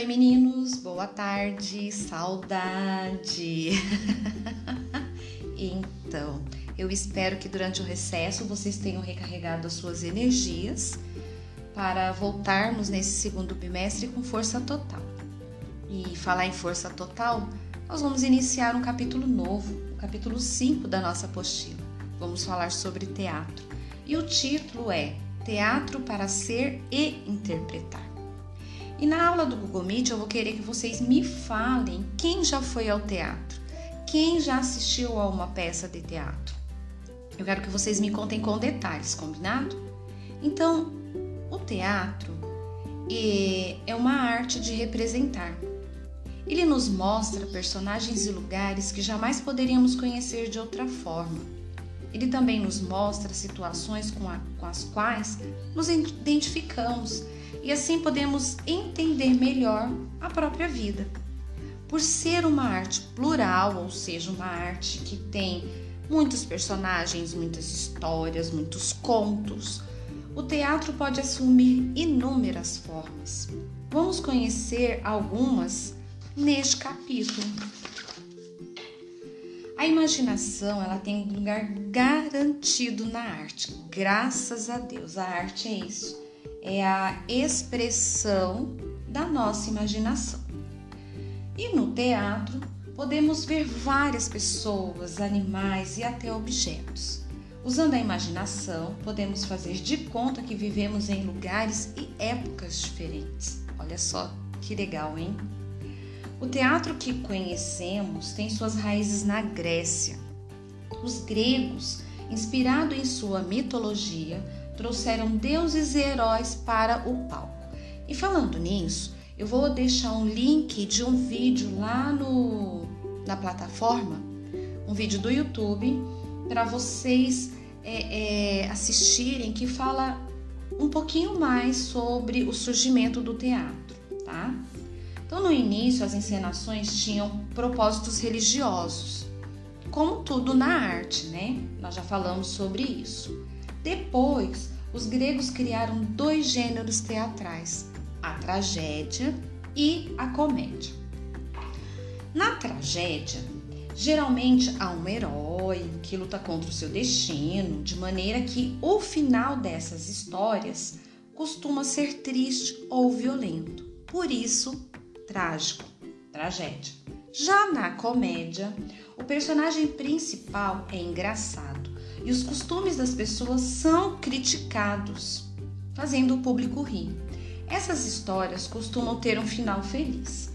Oi meninos, boa tarde, saudade. então, eu espero que durante o recesso vocês tenham recarregado as suas energias para voltarmos nesse segundo bimestre com força total. E falar em força total, nós vamos iniciar um capítulo novo, o capítulo 5 da nossa apostila. Vamos falar sobre teatro. E o título é Teatro para Ser e Interpretar. E na aula do Google Meet eu vou querer que vocês me falem quem já foi ao teatro, quem já assistiu a uma peça de teatro. Eu quero que vocês me contem com detalhes, combinado? Então, o teatro é uma arte de representar. Ele nos mostra personagens e lugares que jamais poderíamos conhecer de outra forma. Ele também nos mostra situações com, a, com as quais nos identificamos e assim podemos entender melhor a própria vida. Por ser uma arte plural, ou seja, uma arte que tem muitos personagens, muitas histórias, muitos contos, o teatro pode assumir inúmeras formas. Vamos conhecer algumas neste capítulo. A imaginação, ela tem um lugar garantido na arte. Graças a Deus, a arte é isso é a expressão da nossa imaginação. E no teatro podemos ver várias pessoas, animais e até objetos. Usando a imaginação, podemos fazer de conta que vivemos em lugares e épocas diferentes. Olha só que legal, hein? O teatro que conhecemos tem suas raízes na Grécia. Os gregos, inspirado em sua mitologia, trouxeram deuses e heróis para o palco. E falando nisso, eu vou deixar um link de um vídeo lá no, na plataforma, um vídeo do YouTube, para vocês é, é, assistirem, que fala um pouquinho mais sobre o surgimento do teatro, tá? Então, no início, as encenações tinham propósitos religiosos, como tudo na arte, né? Nós já falamos sobre isso. Depois, os gregos criaram dois gêneros teatrais, a tragédia e a comédia. Na tragédia, geralmente há um herói que luta contra o seu destino, de maneira que o final dessas histórias costuma ser triste ou violento. Por isso, trágico, tragédia. Já na comédia, o personagem principal é engraçado e os costumes das pessoas são criticados, fazendo o público rir. Essas histórias costumam ter um final feliz.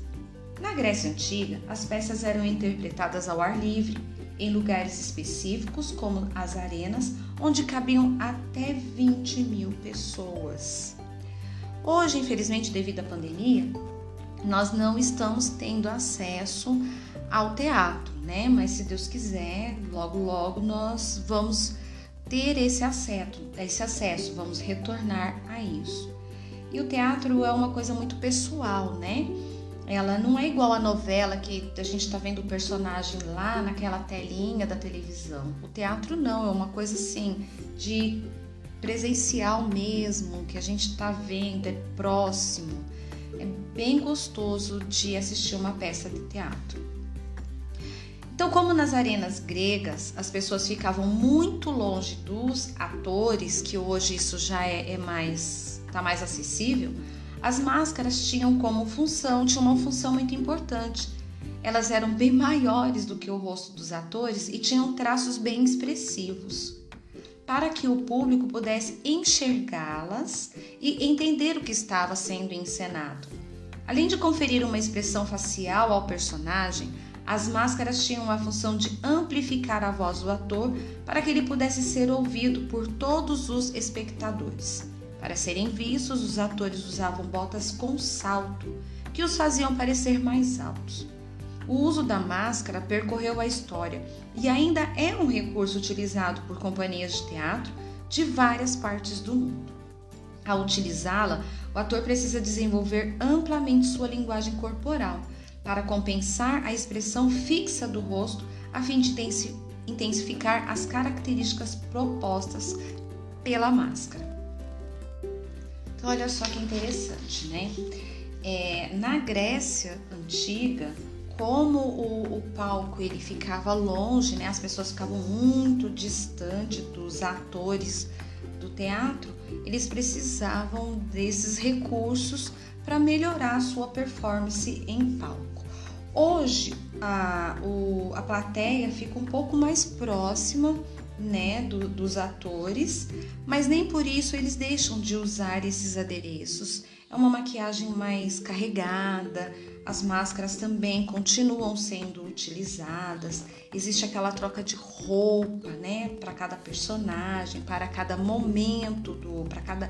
Na Grécia Antiga, as peças eram interpretadas ao ar livre, em lugares específicos, como as arenas, onde cabiam até 20 mil pessoas. Hoje, infelizmente, devido à pandemia, nós não estamos tendo acesso ao teatro, né? Mas se Deus quiser, logo logo nós vamos ter esse acesso, esse acesso, vamos retornar a isso. E o teatro é uma coisa muito pessoal, né? Ela não é igual a novela que a gente está vendo o personagem lá naquela telinha da televisão. O teatro não, é uma coisa assim de presencial mesmo, que a gente está vendo, é próximo. É bem gostoso de assistir uma peça de teatro. Então, como nas arenas gregas as pessoas ficavam muito longe dos atores, que hoje isso já é, é mais está mais acessível, as máscaras tinham como função, tinham uma função muito importante. Elas eram bem maiores do que o rosto dos atores e tinham traços bem expressivos, para que o público pudesse enxergá-las e entender o que estava sendo encenado. Além de conferir uma expressão facial ao personagem, as máscaras tinham a função de amplificar a voz do ator para que ele pudesse ser ouvido por todos os espectadores. Para serem vistos, os atores usavam botas com salto, que os faziam parecer mais altos. O uso da máscara percorreu a história e ainda é um recurso utilizado por companhias de teatro de várias partes do mundo. Ao utilizá-la, o ator precisa desenvolver amplamente sua linguagem corporal para compensar a expressão fixa do rosto a fim de intensificar as características propostas pela máscara. Então, olha só que interessante, né? é, na Grécia antiga, como o, o, palco ele ficava longe, né? As pessoas ficavam muito distante dos atores do teatro, eles precisavam desses recursos para melhorar a sua performance em palco. Hoje a, o, a plateia fica um pouco mais próxima né, do, dos atores, mas nem por isso eles deixam de usar esses adereços. É uma maquiagem mais carregada, as máscaras também continuam sendo utilizadas. Existe aquela troca de roupa, né, para cada personagem, para cada momento do, para cada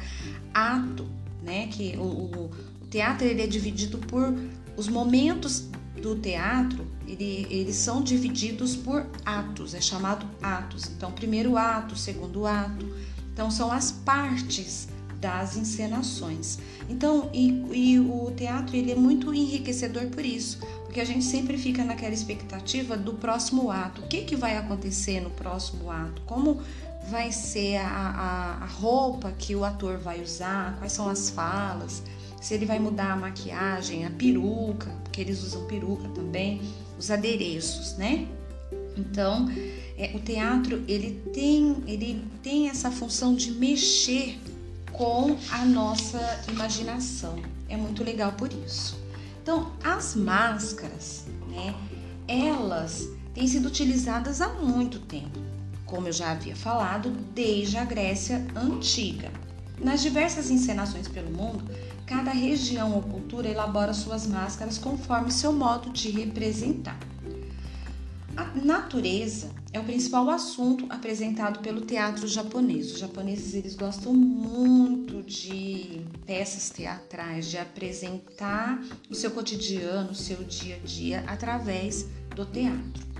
ato, né, que o, o, teatro ele é dividido por os momentos do teatro, ele, eles são divididos por atos, é chamado atos. Então, primeiro ato, segundo ato. Então, são as partes das encenações. Então, e, e, o teatro ele é muito enriquecedor por isso, porque a gente sempre fica naquela expectativa do próximo ato. O que, que vai acontecer no próximo ato? Como vai ser a, a, a roupa que o ator vai usar? Quais são as falas? Se ele vai mudar a maquiagem, a peruca, porque eles usam peruca também, os adereços, né? Então, é, o teatro ele tem, ele tem essa função de mexer com a nossa imaginação. É muito legal por isso. Então, as máscaras, né, elas têm sido utilizadas há muito tempo, como eu já havia falado, desde a Grécia antiga. Nas diversas encenações pelo mundo, cada região ou cultura elabora suas máscaras conforme seu modo de representar. A natureza é o principal assunto apresentado pelo teatro japonês. Os japoneses eles gostam muito de peças teatrais, de apresentar o seu cotidiano, o seu dia a dia através do teatro.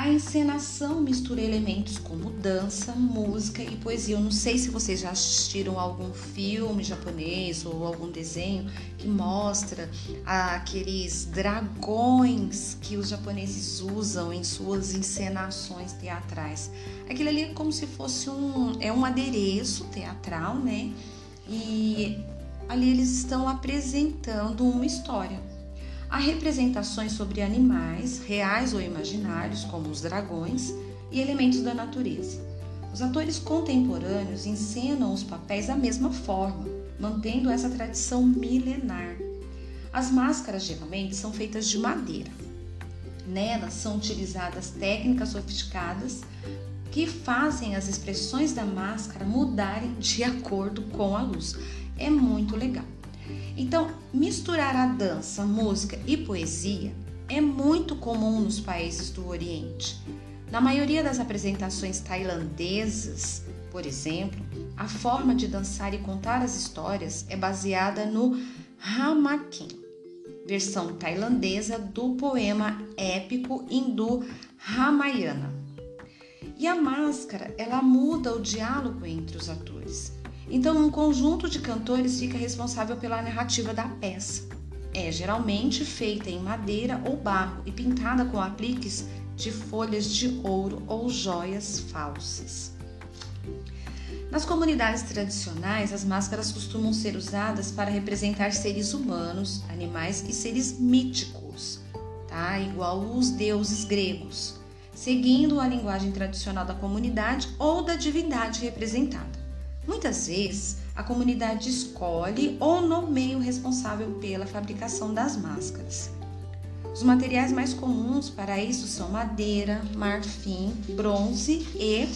A encenação mistura elementos como dança, música e poesia. Eu não sei se vocês já assistiram algum filme japonês ou algum desenho que mostra aqueles dragões que os japoneses usam em suas encenações teatrais. Aquilo ali é como se fosse um é um adereço teatral, né? E ali eles estão apresentando uma história. Há representações sobre animais, reais ou imaginários, como os dragões, e elementos da natureza. Os atores contemporâneos encenam os papéis da mesma forma, mantendo essa tradição milenar. As máscaras geralmente são feitas de madeira. Nelas são utilizadas técnicas sofisticadas que fazem as expressões da máscara mudarem de acordo com a luz. É muito legal. Então, misturar a dança, música e poesia é muito comum nos países do Oriente. Na maioria das apresentações tailandesas, por exemplo, a forma de dançar e contar as histórias é baseada no Ramakin, versão tailandesa do poema épico hindu Ramayana. E a máscara, ela muda o diálogo entre os atores. Então, um conjunto de cantores fica responsável pela narrativa da peça. É geralmente feita em madeira ou barro e pintada com apliques de folhas de ouro ou joias falsas. Nas comunidades tradicionais, as máscaras costumam ser usadas para representar seres humanos, animais e seres míticos, tá? Igual os deuses gregos, seguindo a linguagem tradicional da comunidade ou da divindade representada. Muitas vezes, a comunidade escolhe ou nomeia o responsável pela fabricação das máscaras. Os materiais mais comuns para isso são madeira, marfim, bronze e